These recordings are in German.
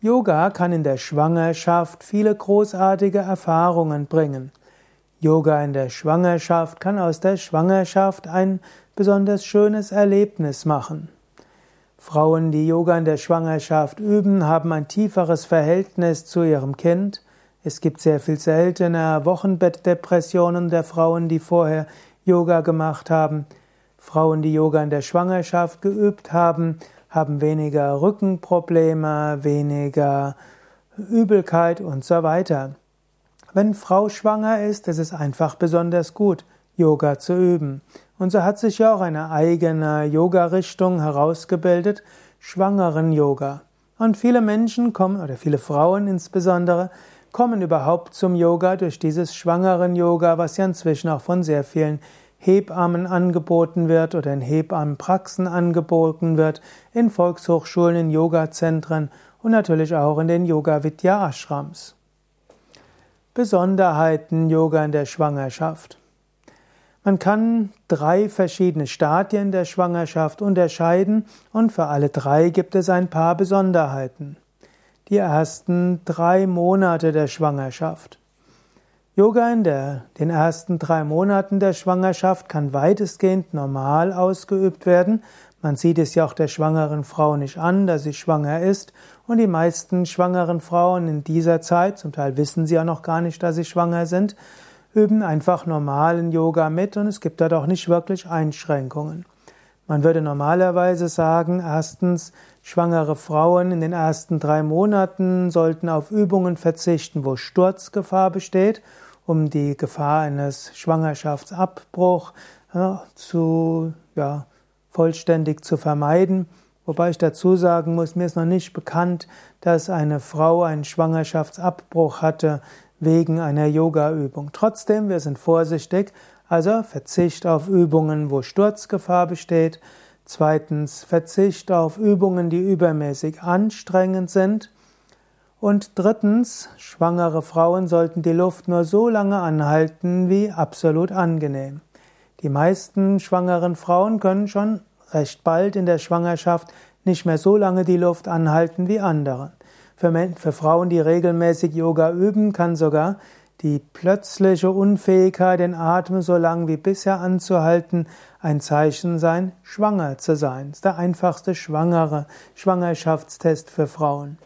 Yoga kann in der Schwangerschaft viele großartige Erfahrungen bringen. Yoga in der Schwangerschaft kann aus der Schwangerschaft ein besonders schönes Erlebnis machen. Frauen, die Yoga in der Schwangerschaft üben, haben ein tieferes Verhältnis zu ihrem Kind. Es gibt sehr viel seltener Wochenbettdepressionen der Frauen, die vorher Yoga gemacht haben. Frauen, die Yoga in der Schwangerschaft geübt haben, haben weniger Rückenprobleme, weniger Übelkeit und so weiter. Wenn Frau schwanger ist, ist es einfach besonders gut, Yoga zu üben. Und so hat sich ja auch eine eigene Yoga-Richtung herausgebildet, schwangeren Yoga. Und viele Menschen kommen, oder viele Frauen insbesondere, kommen überhaupt zum Yoga durch dieses schwangeren Yoga, was ja inzwischen auch von sehr vielen Hebammen angeboten wird oder in Hebammenpraxen angeboten wird, in Volkshochschulen, in Yogazentren und natürlich auch in den Yoga Vidya Ashrams. Besonderheiten Yoga in der Schwangerschaft. Man kann drei verschiedene Stadien der Schwangerschaft unterscheiden und für alle drei gibt es ein paar Besonderheiten. Die ersten drei Monate der Schwangerschaft. Yoga in der, den ersten drei Monaten der Schwangerschaft kann weitestgehend normal ausgeübt werden. Man sieht es ja auch der schwangeren Frau nicht an, dass sie schwanger ist. Und die meisten schwangeren Frauen in dieser Zeit, zum Teil wissen sie ja noch gar nicht, dass sie schwanger sind, üben einfach normalen Yoga mit und es gibt dort auch nicht wirklich Einschränkungen. Man würde normalerweise sagen, erstens, schwangere Frauen in den ersten drei Monaten sollten auf Übungen verzichten, wo Sturzgefahr besteht um die Gefahr eines Schwangerschaftsabbruchs ja, zu, ja, vollständig zu vermeiden. Wobei ich dazu sagen muss, mir ist noch nicht bekannt, dass eine Frau einen Schwangerschaftsabbruch hatte wegen einer Yoga-Übung. Trotzdem, wir sind vorsichtig, also Verzicht auf Übungen, wo Sturzgefahr besteht. Zweitens Verzicht auf Übungen, die übermäßig anstrengend sind. Und drittens, schwangere Frauen sollten die Luft nur so lange anhalten wie absolut angenehm. Die meisten schwangeren Frauen können schon recht bald in der Schwangerschaft nicht mehr so lange die Luft anhalten wie andere. Für, für Frauen, die regelmäßig Yoga üben, kann sogar die plötzliche Unfähigkeit, den Atem so lang wie bisher anzuhalten, ein Zeichen sein, schwanger zu sein. Das ist der einfachste schwangere Schwangerschaftstest für Frauen.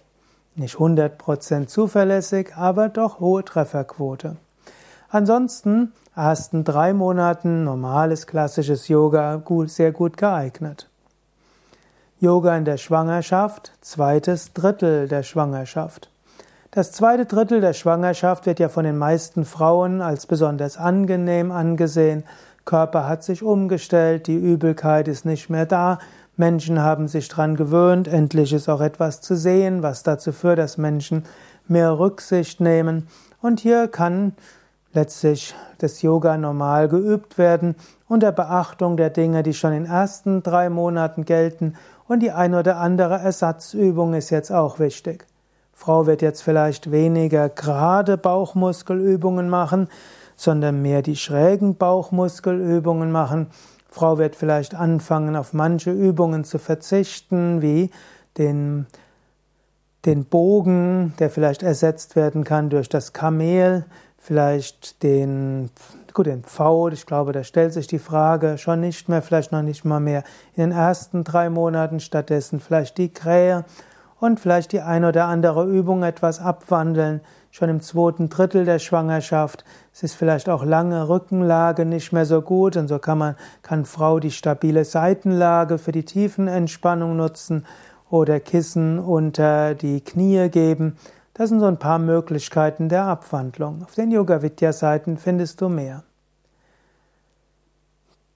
Nicht 100% zuverlässig, aber doch hohe Trefferquote. Ansonsten ersten drei Monaten normales klassisches Yoga gut, sehr gut geeignet. Yoga in der Schwangerschaft, zweites Drittel der Schwangerschaft. Das zweite Drittel der Schwangerschaft wird ja von den meisten Frauen als besonders angenehm angesehen. Körper hat sich umgestellt, die Übelkeit ist nicht mehr da, Menschen haben sich dran gewöhnt, endlich ist auch etwas zu sehen, was dazu führt, dass Menschen mehr Rücksicht nehmen. Und hier kann letztlich das Yoga normal geübt werden unter Beachtung der Dinge, die schon in den ersten drei Monaten gelten. Und die ein oder andere Ersatzübung ist jetzt auch wichtig. Frau wird jetzt vielleicht weniger gerade Bauchmuskelübungen machen, sondern mehr die schrägen Bauchmuskelübungen machen. Frau wird vielleicht anfangen, auf manche Übungen zu verzichten, wie den, den Bogen, der vielleicht ersetzt werden kann durch das Kamel, vielleicht den, gut, den Pfau, ich glaube, da stellt sich die Frage schon nicht mehr, vielleicht noch nicht mal mehr in den ersten drei Monaten, stattdessen vielleicht die Krähe und vielleicht die ein oder andere Übung etwas abwandeln, schon im zweiten Drittel der Schwangerschaft. Es ist vielleicht auch lange Rückenlage nicht mehr so gut und so kann man, kann Frau die stabile Seitenlage für die Tiefenentspannung nutzen oder Kissen unter die Knie geben. Das sind so ein paar Möglichkeiten der Abwandlung. Auf den Yoga Vidya Seiten findest du mehr.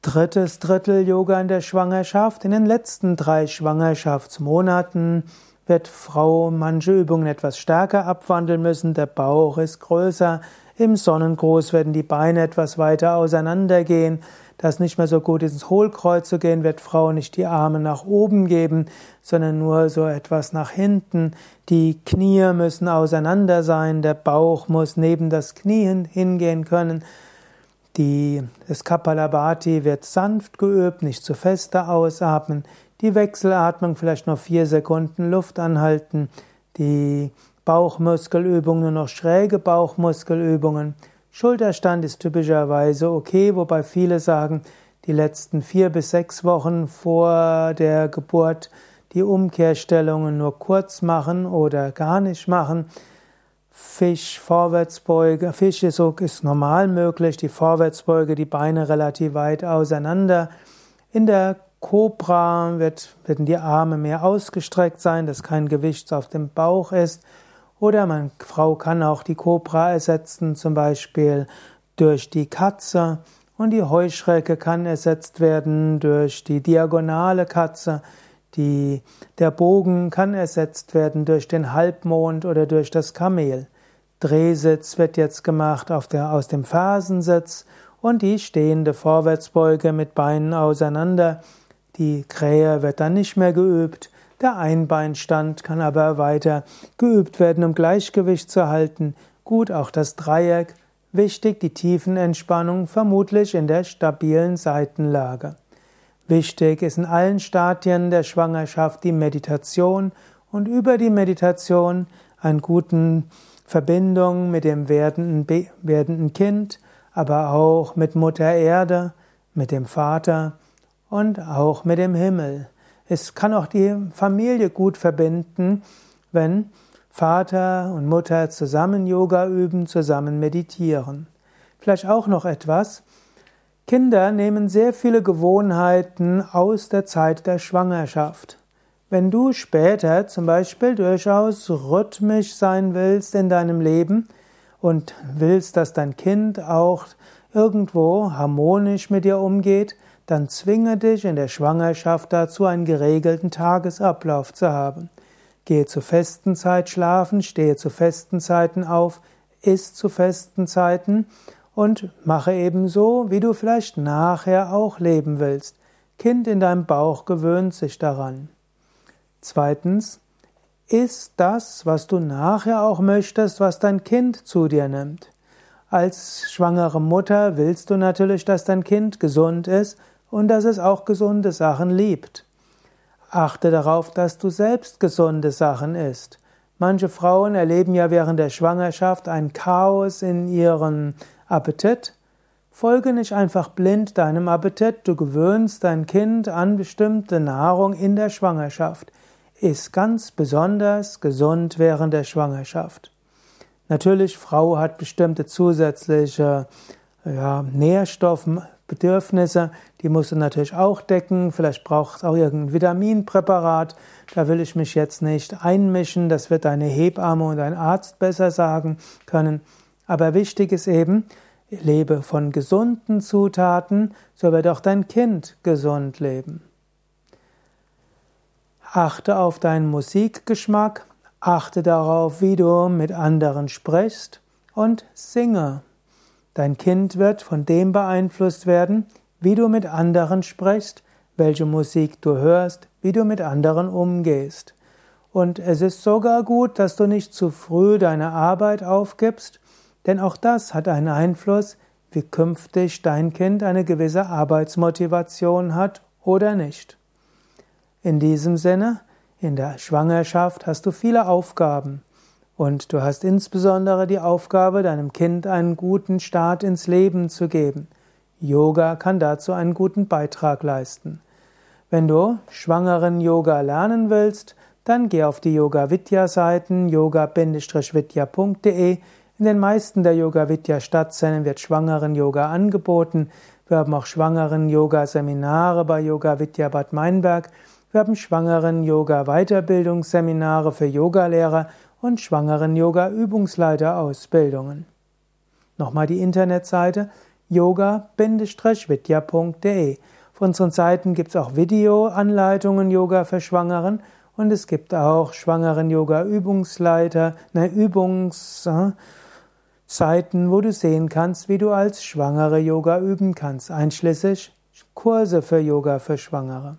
Drittes Drittel Yoga in der Schwangerschaft. In den letzten drei Schwangerschaftsmonaten wird Frau manche Übungen etwas stärker abwandeln müssen, der Bauch ist größer, im Sonnengruß werden die Beine etwas weiter auseinandergehen, da es nicht mehr so gut ist, ins Hohlkreuz zu gehen, wird Frau nicht die Arme nach oben geben, sondern nur so etwas nach hinten. Die Knie müssen auseinander sein, der Bauch muss neben das Knie hingehen können. Die, das Kapalabhati wird sanft geübt, nicht zu feste ausatmen. Die Wechselatmung vielleicht noch vier Sekunden Luft anhalten. die Bauchmuskelübungen nur noch schräge Bauchmuskelübungen. Schulterstand ist typischerweise okay, wobei viele sagen, die letzten vier bis sechs Wochen vor der Geburt die Umkehrstellungen nur kurz machen oder gar nicht machen. Fisch, Vorwärtsbeuge, Fisch ist, ist normal möglich, die Vorwärtsbeuge, die Beine relativ weit auseinander. In der Cobra wird, werden die Arme mehr ausgestreckt sein, dass kein Gewicht auf dem Bauch ist. Oder man, Frau kann auch die Cobra ersetzen, zum Beispiel durch die Katze. Und die Heuschrecke kann ersetzt werden durch die diagonale Katze. Die, der Bogen kann ersetzt werden durch den Halbmond oder durch das Kamel. Drehsitz wird jetzt gemacht der, aus dem Fersensitz und die stehende Vorwärtsbeuge mit Beinen auseinander. Die Krähe wird dann nicht mehr geübt. Der Einbeinstand kann aber weiter geübt werden, um Gleichgewicht zu halten. Gut auch das Dreieck Wichtig die Tiefenentspannung, vermutlich in der stabilen Seitenlage. Wichtig ist in allen Stadien der Schwangerschaft die Meditation und über die Meditation eine gute Verbindung mit dem werdenden, werdenden Kind, aber auch mit Mutter Erde, mit dem Vater und auch mit dem Himmel. Es kann auch die Familie gut verbinden, wenn Vater und Mutter zusammen Yoga üben, zusammen meditieren. Vielleicht auch noch etwas. Kinder nehmen sehr viele Gewohnheiten aus der Zeit der Schwangerschaft. Wenn du später zum Beispiel durchaus rhythmisch sein willst in deinem Leben und willst, dass dein Kind auch irgendwo harmonisch mit dir umgeht, dann zwinge dich in der Schwangerschaft dazu, einen geregelten Tagesablauf zu haben. Gehe zu festen Zeit schlafen, stehe zu festen Zeiten auf, iss zu festen Zeiten und mache ebenso, wie du vielleicht nachher auch leben willst. Kind in deinem Bauch gewöhnt sich daran. Zweitens, iss das, was du nachher auch möchtest, was dein Kind zu dir nimmt. Als schwangere Mutter willst du natürlich, dass dein Kind gesund ist und dass es auch gesunde Sachen liebt. Achte darauf, dass du selbst gesunde Sachen isst. Manche Frauen erleben ja während der Schwangerschaft ein Chaos in ihrem Appetit. Folge nicht einfach blind deinem Appetit, du gewöhnst dein Kind an bestimmte Nahrung in der Schwangerschaft. Iss ganz besonders gesund während der Schwangerschaft. Natürlich, Frau hat bestimmte zusätzliche ja, Nährstoffe, Bedürfnisse, die musst du natürlich auch decken. Vielleicht brauchst du auch irgendein Vitaminpräparat. Da will ich mich jetzt nicht einmischen. Das wird deine Hebamme und dein Arzt besser sagen können. Aber wichtig ist eben, lebe von gesunden Zutaten, so wird auch dein Kind gesund leben. Achte auf deinen Musikgeschmack, achte darauf, wie du mit anderen sprichst und singe. Dein Kind wird von dem beeinflusst werden, wie du mit anderen sprichst, welche Musik du hörst, wie du mit anderen umgehst. Und es ist sogar gut, dass du nicht zu früh deine Arbeit aufgibst, denn auch das hat einen Einfluss, wie künftig dein Kind eine gewisse Arbeitsmotivation hat oder nicht. In diesem Sinne, in der Schwangerschaft hast du viele Aufgaben. Und du hast insbesondere die Aufgabe, deinem Kind einen guten Start ins Leben zu geben. Yoga kann dazu einen guten Beitrag leisten. Wenn du schwangeren Yoga lernen willst, dann geh auf die Yoga Vidya Seiten yoga-vidya.de. In den meisten der Yoga Vidya Stadtzellen wird schwangeren Yoga angeboten. Wir haben auch schwangeren Yoga Seminare bei Yoga Vidya Bad Meinberg. Wir haben schwangeren Yoga Weiterbildungsseminare für Yogalehrer und schwangeren Yoga-Übungsleiter-Ausbildungen. Nochmal die Internetseite yoga-vidya.de. Auf unseren Seiten gibt es auch Videoanleitungen Yoga für Schwangeren und es gibt auch schwangeren Yoga-Übungsleiter, ne, Übungsseiten, wo du sehen kannst, wie du als Schwangere Yoga üben kannst, einschließlich Kurse für Yoga für Schwangere.